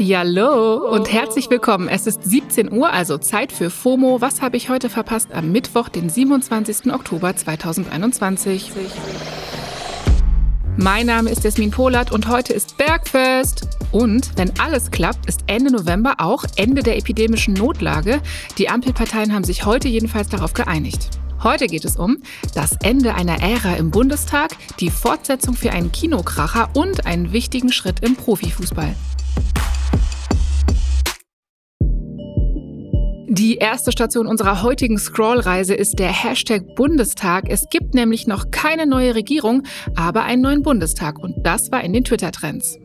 Hallo und herzlich willkommen. Es ist 17 Uhr, also Zeit für FOMO. Was habe ich heute verpasst am Mittwoch, den 27. Oktober 2021? Mein Name ist Jasmin Polat und heute ist Bergfest. Und wenn alles klappt, ist Ende November auch Ende der epidemischen Notlage. Die Ampelparteien haben sich heute jedenfalls darauf geeinigt. Heute geht es um das Ende einer Ära im Bundestag, die Fortsetzung für einen Kinokracher und einen wichtigen Schritt im Profifußball. Die erste Station unserer heutigen Scrollreise ist der Hashtag Bundestag. Es gibt nämlich noch keine neue Regierung, aber einen neuen Bundestag und das war in den Twitter-Trends.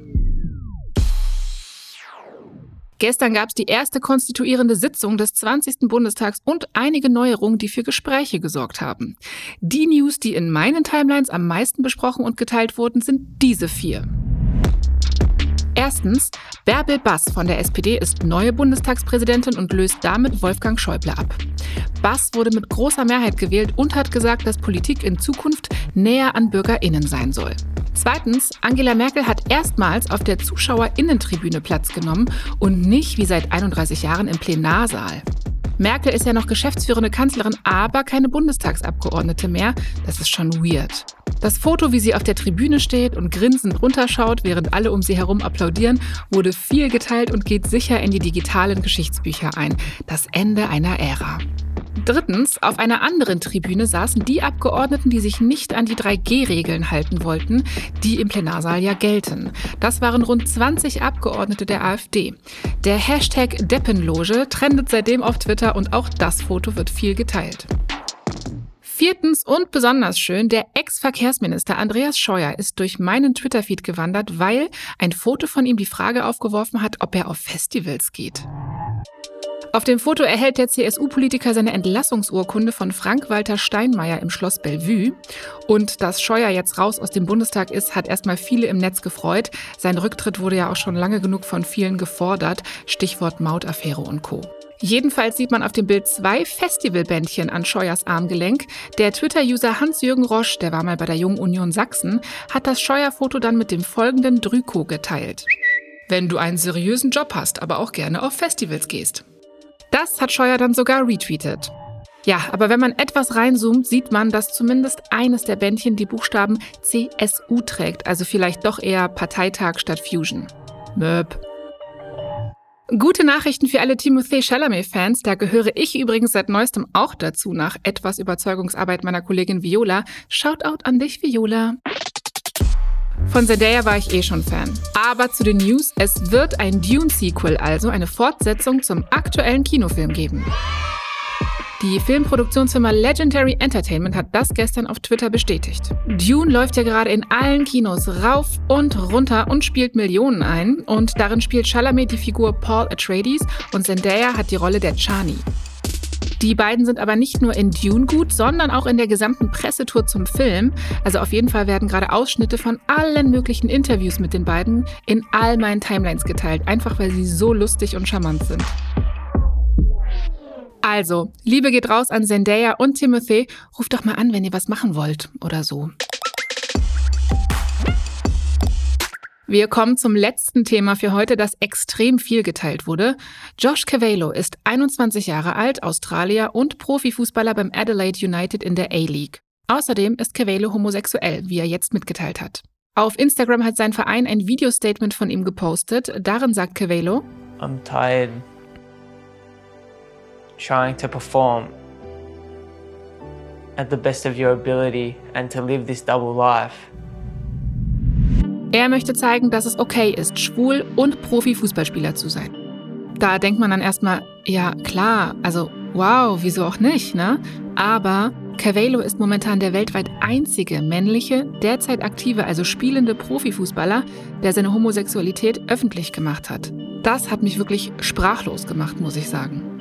Gestern gab es die erste konstituierende Sitzung des 20. Bundestags und einige Neuerungen, die für Gespräche gesorgt haben. Die News, die in meinen Timelines am meisten besprochen und geteilt wurden, sind diese vier. Erstens, Bärbel Bass von der SPD ist neue Bundestagspräsidentin und löst damit Wolfgang Schäuble ab. Bass wurde mit großer Mehrheit gewählt und hat gesagt, dass Politik in Zukunft näher an BürgerInnen sein soll. Zweitens, Angela Merkel hat erstmals auf der ZuschauerInnentribüne Platz genommen und nicht wie seit 31 Jahren im Plenarsaal. Merkel ist ja noch geschäftsführende Kanzlerin, aber keine Bundestagsabgeordnete mehr. Das ist schon weird. Das Foto, wie sie auf der Tribüne steht und grinsend runterschaut, während alle um sie herum applaudieren, wurde viel geteilt und geht sicher in die digitalen Geschichtsbücher ein. Das Ende einer Ära. Drittens, auf einer anderen Tribüne saßen die Abgeordneten, die sich nicht an die 3G-Regeln halten wollten, die im Plenarsaal ja gelten. Das waren rund 20 Abgeordnete der AfD. Der Hashtag Deppenloge trendet seitdem auf Twitter und auch das Foto wird viel geteilt. Viertens und besonders schön, der Ex-Verkehrsminister Andreas Scheuer ist durch meinen Twitter-Feed gewandert, weil ein Foto von ihm die Frage aufgeworfen hat, ob er auf Festivals geht. Auf dem Foto erhält der CSU-Politiker seine Entlassungsurkunde von Frank-Walter Steinmeier im Schloss Bellevue. Und dass Scheuer jetzt raus aus dem Bundestag ist, hat erstmal viele im Netz gefreut. Sein Rücktritt wurde ja auch schon lange genug von vielen gefordert. Stichwort Mautaffäre und Co. Jedenfalls sieht man auf dem Bild zwei Festivalbändchen an Scheuers Armgelenk. Der Twitter-User Hans-Jürgen Rosch, der war mal bei der Jungen Union Sachsen, hat das Scheuer-Foto dann mit dem folgenden Drüko geteilt. Wenn du einen seriösen Job hast, aber auch gerne auf Festivals gehst. Das hat Scheuer dann sogar retweetet. Ja, aber wenn man etwas reinzoomt, sieht man, dass zumindest eines der Bändchen die Buchstaben CSU trägt, also vielleicht doch eher Parteitag statt Fusion. Möb. Gute Nachrichten für alle Timothée Chalamet-Fans. Da gehöre ich übrigens seit neuestem auch dazu, nach etwas Überzeugungsarbeit meiner Kollegin Viola. Shoutout an dich, Viola. Von Zendaya war ich eh schon Fan. Aber zu den News, es wird ein Dune-Sequel, also eine Fortsetzung zum aktuellen Kinofilm geben. Die Filmproduktionsfirma Legendary Entertainment hat das gestern auf Twitter bestätigt. Dune läuft ja gerade in allen Kinos rauf und runter und spielt Millionen ein. Und darin spielt Chalamet die Figur Paul Atreides und Zendaya hat die Rolle der Chani. Die beiden sind aber nicht nur in Dune gut, sondern auch in der gesamten Pressetour zum Film. Also auf jeden Fall werden gerade Ausschnitte von allen möglichen Interviews mit den beiden in all meinen Timelines geteilt, einfach weil sie so lustig und charmant sind. Also, Liebe geht raus an Zendaya und Timothy. Ruft doch mal an, wenn ihr was machen wollt oder so. Wir kommen zum letzten Thema für heute, das extrem viel geteilt wurde. Josh Cavallo ist 21 Jahre alt, Australier und Profifußballer beim Adelaide United in der A-League. Außerdem ist Cavallo homosexuell, wie er jetzt mitgeteilt hat. Auf Instagram hat sein Verein ein Videostatement von ihm gepostet. Darin sagt Cavallo: I'm tired trying to perform at the best of your ability and to live this double life. Er möchte zeigen, dass es okay ist, schwul und Profifußballspieler zu sein. Da denkt man dann erstmal, ja klar, also wow, wieso auch nicht, ne? Aber Cavallo ist momentan der weltweit einzige männliche, derzeit aktive, also spielende Profifußballer, der seine Homosexualität öffentlich gemacht hat. Das hat mich wirklich sprachlos gemacht, muss ich sagen.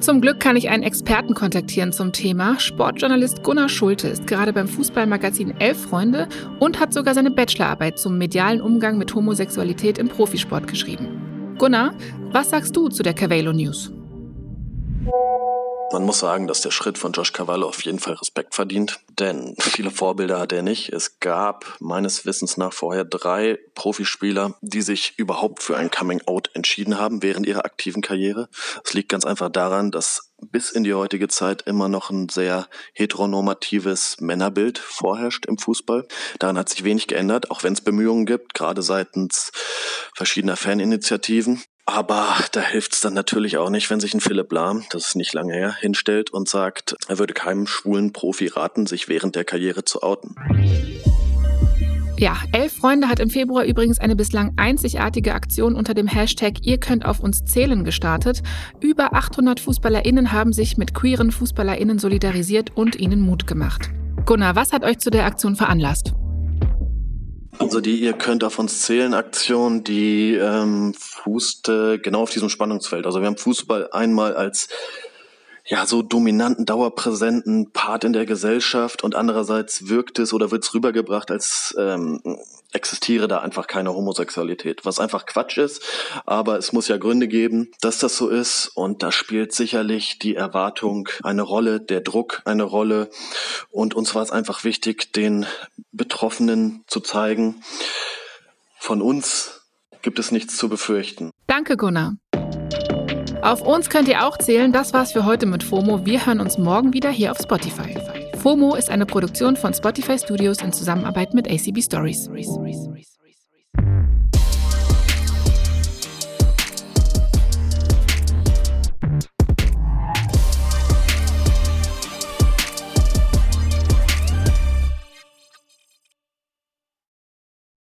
Zum Glück kann ich einen Experten kontaktieren zum Thema. Sportjournalist Gunnar Schulte ist gerade beim Fußballmagazin Elf Freunde und hat sogar seine Bachelorarbeit zum medialen Umgang mit Homosexualität im Profisport geschrieben. Gunnar, was sagst du zu der Cavallo News? Man muss sagen, dass der Schritt von Josh Cavallo auf jeden Fall Respekt verdient, denn viele Vorbilder hat er nicht. Es gab meines Wissens nach vorher drei Profispieler, die sich überhaupt für ein Coming-out entschieden haben während ihrer aktiven Karriere. Es liegt ganz einfach daran, dass bis in die heutige Zeit immer noch ein sehr heteronormatives Männerbild vorherrscht im Fußball. Daran hat sich wenig geändert, auch wenn es Bemühungen gibt, gerade seitens verschiedener Faninitiativen. Aber da hilft es dann natürlich auch nicht, wenn sich ein Philipp Lahm, das ist nicht lange her, hinstellt und sagt, er würde keinem schwulen Profi raten, sich während der Karriere zu outen. Ja, Elf Freunde hat im Februar übrigens eine bislang einzigartige Aktion unter dem Hashtag Ihr könnt auf uns zählen gestartet. Über 800 FußballerInnen haben sich mit queeren FußballerInnen solidarisiert und ihnen Mut gemacht. Gunnar, was hat euch zu der Aktion veranlasst? Also die Ihr könnt auf uns zählen Aktion, die ähm, fußte genau auf diesem Spannungsfeld. Also wir haben Fußball einmal als ja so dominanten, dauerpräsenten Part in der Gesellschaft und andererseits wirkt es oder wird es rübergebracht, als ähm, existiere da einfach keine Homosexualität, was einfach Quatsch ist, aber es muss ja Gründe geben, dass das so ist. Und da spielt sicherlich die Erwartung eine Rolle, der Druck eine Rolle. Und uns war es einfach wichtig, den Betroffenen zu zeigen, von uns gibt es nichts zu befürchten. Danke, Gunnar. Auf uns könnt ihr auch zählen. Das war's für heute mit FOMO. Wir hören uns morgen wieder hier auf Spotify. FOMO ist eine Produktion von Spotify Studios in Zusammenarbeit mit ACB Stories.